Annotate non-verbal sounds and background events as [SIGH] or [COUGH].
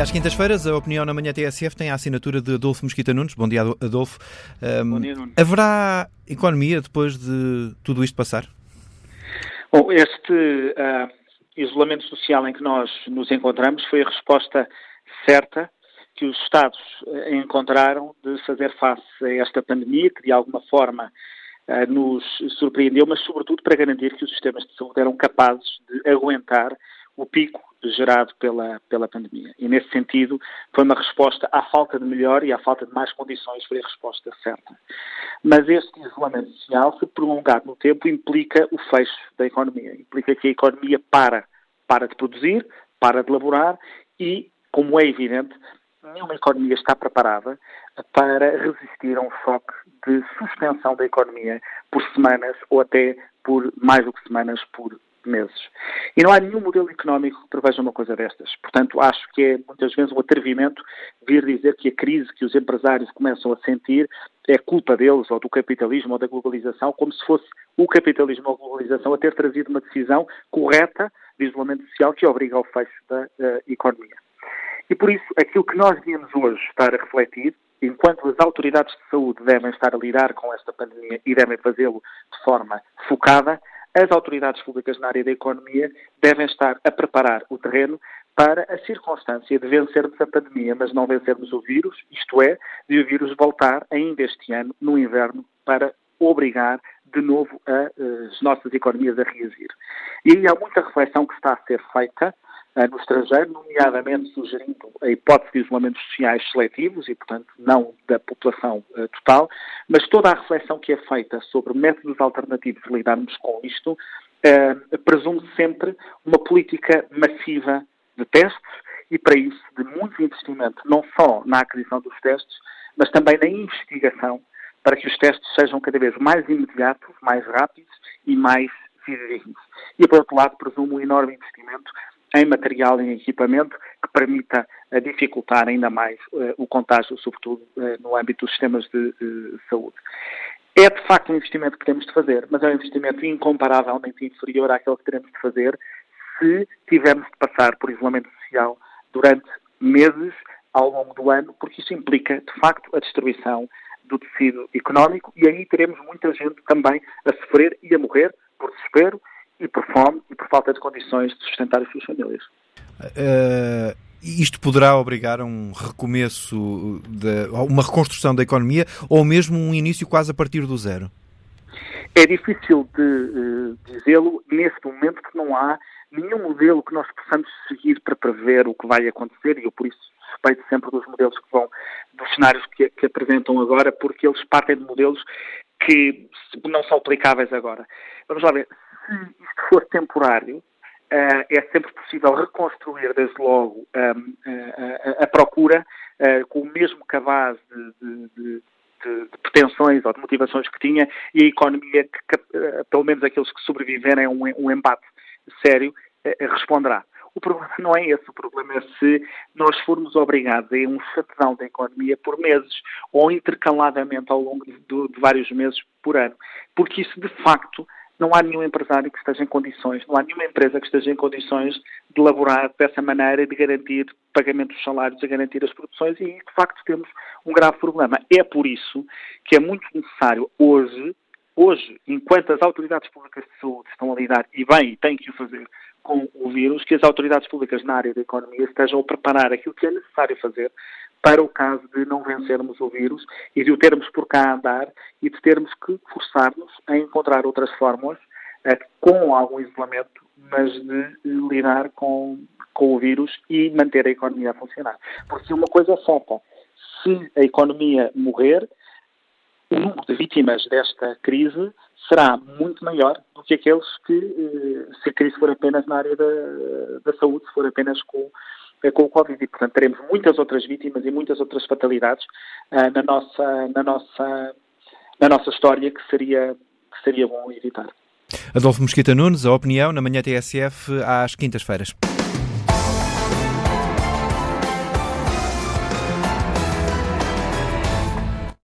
E às quintas-feiras, a opinião na manhã TSF tem a assinatura de Adolfo Mosquita Nunes. Bom dia, Adolfo. Um, Bom dia, Nunes. Haverá economia depois de tudo isto passar? Bom, este uh, isolamento social em que nós nos encontramos foi a resposta certa que os Estados uh, encontraram de fazer face a esta pandemia, que de alguma forma uh, nos surpreendeu, mas sobretudo para garantir que os sistemas de saúde eram capazes de aguentar o pico gerado pela, pela pandemia. E, nesse sentido, foi uma resposta à falta de melhor e à falta de mais condições, foi a resposta certa. Mas este isolamento social, se prolongar no tempo, implica o fecho da economia. Implica que a economia para, para de produzir, para de laborar e, como é evidente, nenhuma economia está preparada para resistir a um choque de suspensão da economia por semanas ou até por mais do que semanas, por meses. E não há nenhum modelo económico que preveja uma coisa destas. Portanto, acho que é muitas vezes um atrevimento vir dizer que a crise que os empresários começam a sentir é culpa deles, ou do capitalismo, ou da globalização, como se fosse o capitalismo ou a globalização a ter trazido uma decisão correta de isolamento social que obriga ao fecho da uh, economia. E por isso, aquilo que nós devíamos hoje estar a refletir, enquanto as autoridades de saúde devem estar a lidar com esta pandemia e devem fazê-lo de forma focada, as autoridades públicas na área da economia devem estar a preparar o terreno para a circunstância de vencermos a pandemia, mas não vencermos o vírus, isto é, de o vírus voltar ainda este ano, no inverno, para obrigar de novo a, eh, as nossas economias a reagir. E aí há muita reflexão que está a ser feita no estrangeiro, nomeadamente sugerindo a hipótese de isolamentos sociais seletivos e, portanto, não da população uh, total, mas toda a reflexão que é feita sobre métodos alternativos de lidarmos com isto uh, presume sempre uma política massiva de testes e, para isso, de muito investimento, não só na aquisição dos testes, mas também na investigação para que os testes sejam cada vez mais imediatos, mais rápidos e mais fidedignos. E, por outro lado, presumo um enorme investimento em material e em equipamento que permita uh, dificultar ainda mais uh, o contágio, sobretudo uh, no âmbito dos sistemas de saúde. É de facto um investimento que temos de fazer, mas é um investimento incomparavelmente inferior àquele que teremos de fazer se tivermos de passar por isolamento social durante meses ao longo do ano, porque isso implica, de facto, a destruição do tecido económico e aí teremos muita gente também a sofrer e a morrer por desespero e por fome e por falta de condições de sustentar as suas famílias. Uh, isto poderá obrigar a um recomeço, de, uma reconstrução da economia ou mesmo um início quase a partir do zero? É difícil de uh, dizê-lo neste momento que não há nenhum modelo que nós possamos seguir para prever o que vai acontecer e eu por isso respeito sempre dos modelos que vão, dos cenários que, que apresentam agora, porque eles partem de modelos que não são aplicáveis agora. Vamos lá ver, se isto for temporário, uh, é sempre possível reconstruir, desde logo, a, a, a, procura uh, com o mesmo cabaz de, de, de de, pretensões ou de motivações que tinha e a economia, que, pelo menos aqueles que sobreviverem a um, um embate sério, responderá. O problema [LAUGHS] não é esse, o problema é se nós formos obrigados a um shutdown da economia por meses ou intercaladamente ao longo de, de vários meses por ano, porque isso de facto não há nenhum empresário que esteja em condições, não há nenhuma empresa que esteja em condições de elaborar dessa maneira, de garantir pagamento dos salários, de garantir as produções, e de facto temos um grave problema. É por isso que é muito necessário hoje, hoje, enquanto as autoridades públicas de saúde estão a lidar, e bem, e têm que o fazer, com o vírus, que as autoridades públicas na área da economia estejam a preparar aquilo que é necessário fazer para o caso de não vencermos o vírus e de o termos por cá andar e de termos que forçar-nos a encontrar outras fórmulas eh, com algum isolamento, mas de lidar com, com o vírus e manter a economia a funcionar. Porque uma coisa é certa, se a economia morrer, o número de vítimas desta crise será muito maior do que aqueles que, eh, se a crise for apenas na área da, da saúde, se for apenas com com o Covid e, portanto, teremos muitas outras vítimas e muitas outras fatalidades uh, na, nossa, na, nossa, na nossa história que seria, que seria bom evitar. Adolfo Mosquita Nunes, a opinião na manhã TSF às quintas-feiras.